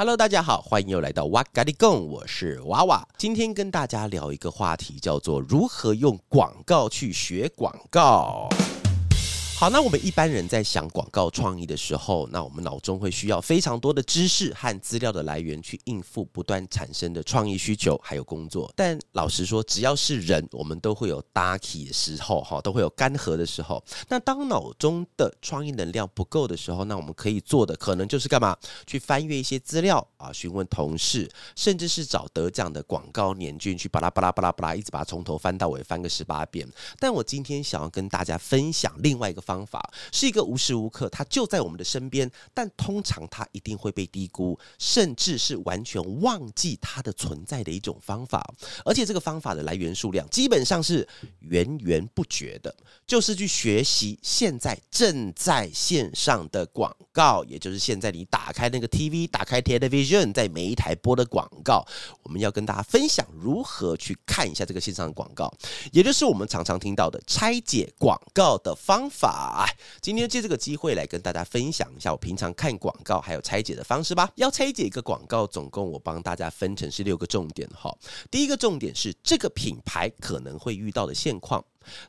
Hello，大家好，欢迎又来到哇嘎哩贡，我是娃娃。今天跟大家聊一个话题，叫做如何用广告去学广告。好，那我们一般人在想广告创意的时候，那我们脑中会需要非常多的知识和资料的来源去应付不断产生的创意需求，还有工作。但老实说，只要是人，我们都会有打起的时候，哈，都会有干涸的时候。那当脑中的创意能量不够的时候，那我们可以做的可能就是干嘛？去翻阅一些资料啊，询问同事，甚至是找得奖的广告年鉴去巴拉巴拉巴拉巴拉，一直把它从头翻到尾，翻个十八遍。但我今天想要跟大家分享另外一个。方法是一个无时无刻它就在我们的身边，但通常它一定会被低估，甚至是完全忘记它的存在的一种方法。而且这个方法的来源数量基本上是源源不绝的，就是去学习现在正在线上的广告，也就是现在你打开那个 TV，打开 television，在每一台播的广告，我们要跟大家分享如何去看一下这个线上的广告，也就是我们常常听到的拆解广告的方法。今天借这个机会来跟大家分享一下我平常看广告还有拆解的方式吧。要拆解一个广告，总共我帮大家分成是六个重点哈。第一个重点是这个品牌可能会遇到的现况。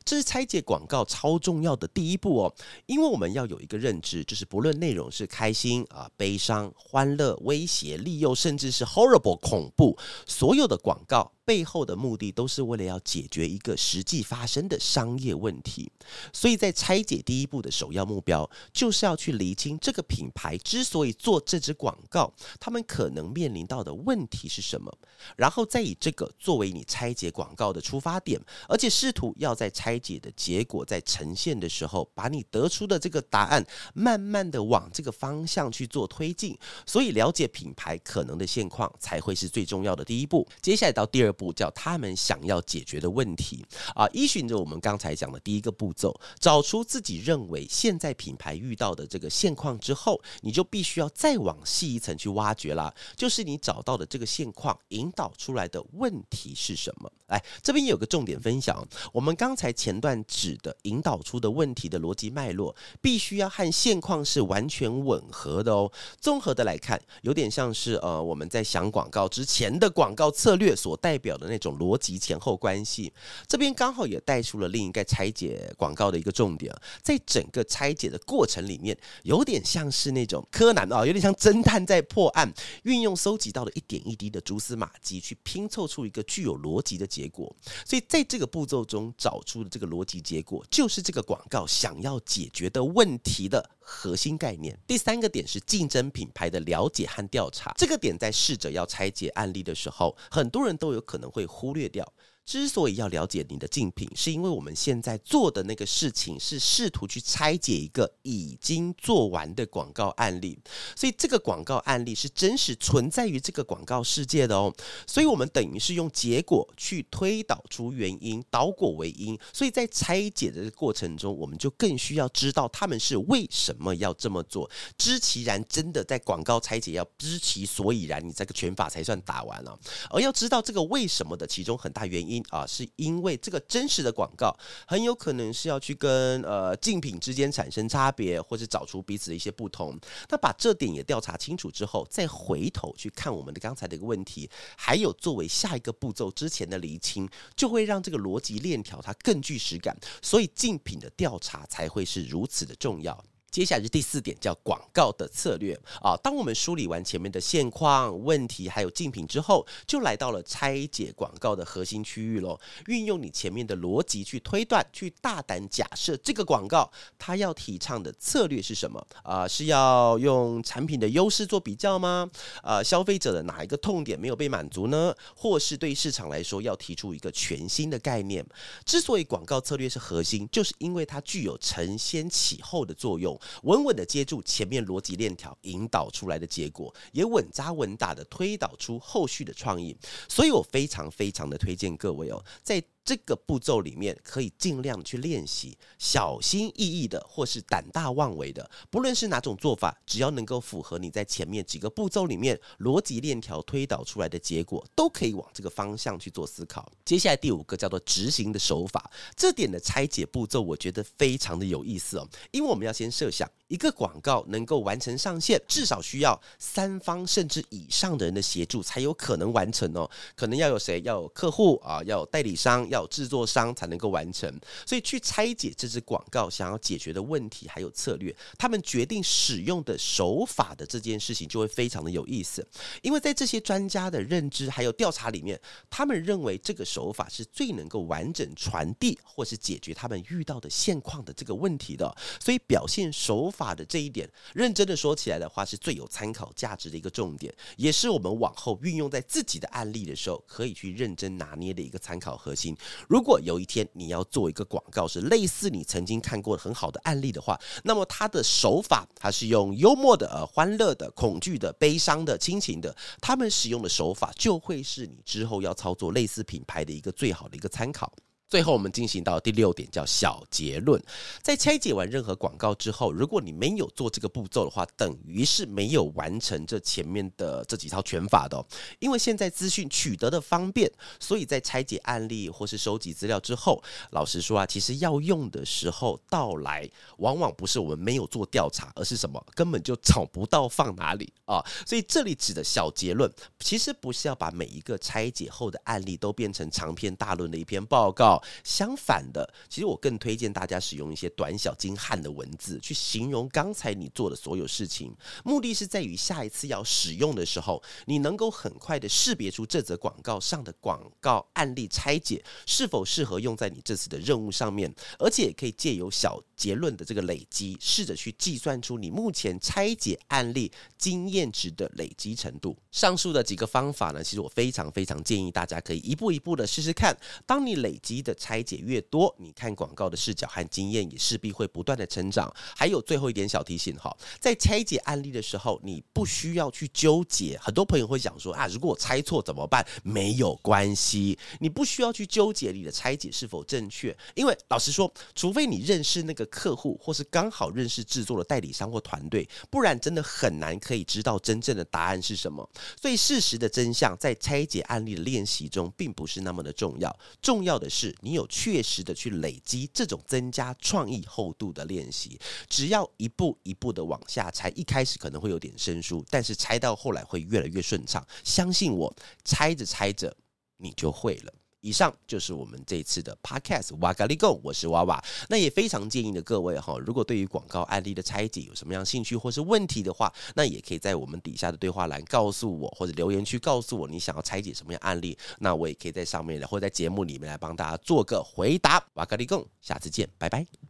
这是拆解广告超重要的第一步哦，因为我们要有一个认知，就是不论内容是开心啊、悲伤、欢乐、威胁、利诱，甚至是 horrible 恐怖，所有的广告背后的目的都是为了要解决一个实际发生的商业问题。所以在拆解第一步的首要目标，就是要去厘清这个品牌之所以做这支广告，他们可能面临到的问题是什么，然后再以这个作为你拆解广告的出发点，而且试图要在拆解的结果在呈现的时候，把你得出的这个答案，慢慢的往这个方向去做推进。所以了解品牌可能的现况，才会是最重要的第一步。接下来到第二步，叫他们想要解决的问题啊，依循着我们刚才讲的第一个步骤，找出自己认为现在品牌遇到的这个现况之后，你就必须要再往细一层去挖掘啦。就是你找到的这个现况引导出来的问题是什么？来，这边有个重点分享，我们刚。才前段指的引导出的问题的逻辑脉络，必须要和现况是完全吻合的哦。综合的来看，有点像是呃我们在想广告之前的广告策略所代表的那种逻辑前后关系。这边刚好也带出了另一个拆解广告的一个重点，在整个拆解的过程里面，有点像是那种柯南啊，有点像侦探在破案，运用搜集到的一点一滴的蛛丝马迹，去拼凑出一个具有逻辑的结果。所以在这个步骤中找。出的这个逻辑结果，就是这个广告想要解决的问题的核心概念。第三个点是竞争品牌的了解和调查，这个点在试着要拆解案例的时候，很多人都有可能会忽略掉。之所以要了解你的竞品，是因为我们现在做的那个事情是试图去拆解一个已经做完的广告案例，所以这个广告案例是真实存在于这个广告世界的哦。所以我们等于是用结果去推导出原因，导果为因。所以在拆解的过程中，我们就更需要知道他们是为什么要这么做。知其然，真的在广告拆解要知其所以然，你这个拳法才算打完了。而要知道这个为什么的其中很大原因。因啊，是因为这个真实的广告很有可能是要去跟呃竞品之间产生差别，或者找出彼此的一些不同。那把这点也调查清楚之后，再回头去看我们的刚才的一个问题，还有作为下一个步骤之前的厘清，就会让这个逻辑链条它更具实感。所以竞品的调查才会是如此的重要。接下来是第四点，叫广告的策略啊。当我们梳理完前面的现况、问题还有竞品之后，就来到了拆解广告的核心区域喽。运用你前面的逻辑去推断，去大胆假设这个广告它要提倡的策略是什么啊？是要用产品的优势做比较吗？啊，消费者的哪一个痛点没有被满足呢？或是对市场来说要提出一个全新的概念？之所以广告策略是核心，就是因为它具有承先启后的作用。稳稳的接住前面逻辑链条引导出来的结果，也稳扎稳打的推导出后续的创意。所以我非常非常的推荐各位哦，在这个步骤里面可以尽量去练习，小心翼翼的，或是胆大妄为的，不论是哪种做法，只要能够符合你在前面几个步骤里面逻辑链条推导出来的结果，都可以往这个方向去做思考。接下来第五个叫做执行的手法，这点的拆解步骤，我觉得非常的有意思哦，因为我们要先设想。一个广告能够完成上线，至少需要三方甚至以上的人的协助才有可能完成哦。可能要有谁？要有客户啊，要有代理商，要有制作商才能够完成。所以去拆解这支广告想要解决的问题还有策略，他们决定使用的手法的这件事情就会非常的有意思。因为在这些专家的认知还有调查里面，他们认为这个手法是最能够完整传递或是解决他们遇到的现况的这个问题的。所以表现手法。法的这一点，认真的说起来的话，是最有参考价值的一个重点，也是我们往后运用在自己的案例的时候，可以去认真拿捏的一个参考核心。如果有一天你要做一个广告，是类似你曾经看过很好的案例的话，那么它的手法，它是用幽默的、呃、欢乐的、恐惧的、悲伤的、亲情的，他们使用的手法，就会是你之后要操作类似品牌的一个最好的一个参考。最后，我们进行到第六点，叫小结论。在拆解完任何广告之后，如果你没有做这个步骤的话，等于是没有完成这前面的这几套拳法的。因为现在资讯取得的方便，所以在拆解案例或是收集资料之后，老实说啊，其实要用的时候到来，往往不是我们没有做调查，而是什么？根本就找不到放哪里啊。所以这里指的小结论，其实不是要把每一个拆解后的案例都变成长篇大论的一篇报告。相反的，其实我更推荐大家使用一些短小精悍的文字去形容刚才你做的所有事情，目的是在于下一次要使用的时候，你能够很快的识别出这则广告上的广告案例拆解是否适合用在你这次的任务上面，而且也可以借由小结论的这个累积，试着去计算出你目前拆解案例经验值的累积程度。上述的几个方法呢，其实我非常非常建议大家可以一步一步的试试看，当你累积的。拆解越多，你看广告的视角和经验也势必会不断的成长。还有最后一点小提醒哈，在拆解案例的时候，你不需要去纠结。很多朋友会讲说啊，如果我猜错怎么办？没有关系，你不需要去纠结你的拆解是否正确。因为老实说，除非你认识那个客户，或是刚好认识制作的代理商或团队，不然真的很难可以知道真正的答案是什么。所以事实的真相在拆解案例的练习中，并不是那么的重要。重要的是。你有确实的去累积这种增加创意厚度的练习，只要一步一步的往下拆，一开始可能会有点生疏，但是拆到后来会越来越顺畅。相信我，拆着拆着你就会了。以上就是我们这次的 Podcast 瓦嘎哩供，我是娃娃。那也非常建议的各位哈，如果对于广告案例的拆解有什么样兴趣或是问题的话，那也可以在我们底下的对话栏告诉我，或者留言区告诉我你想要拆解什么样案例，那我也可以在上面的或者在节目里面来帮大家做个回答。瓦嘎哩供，下次见，拜拜。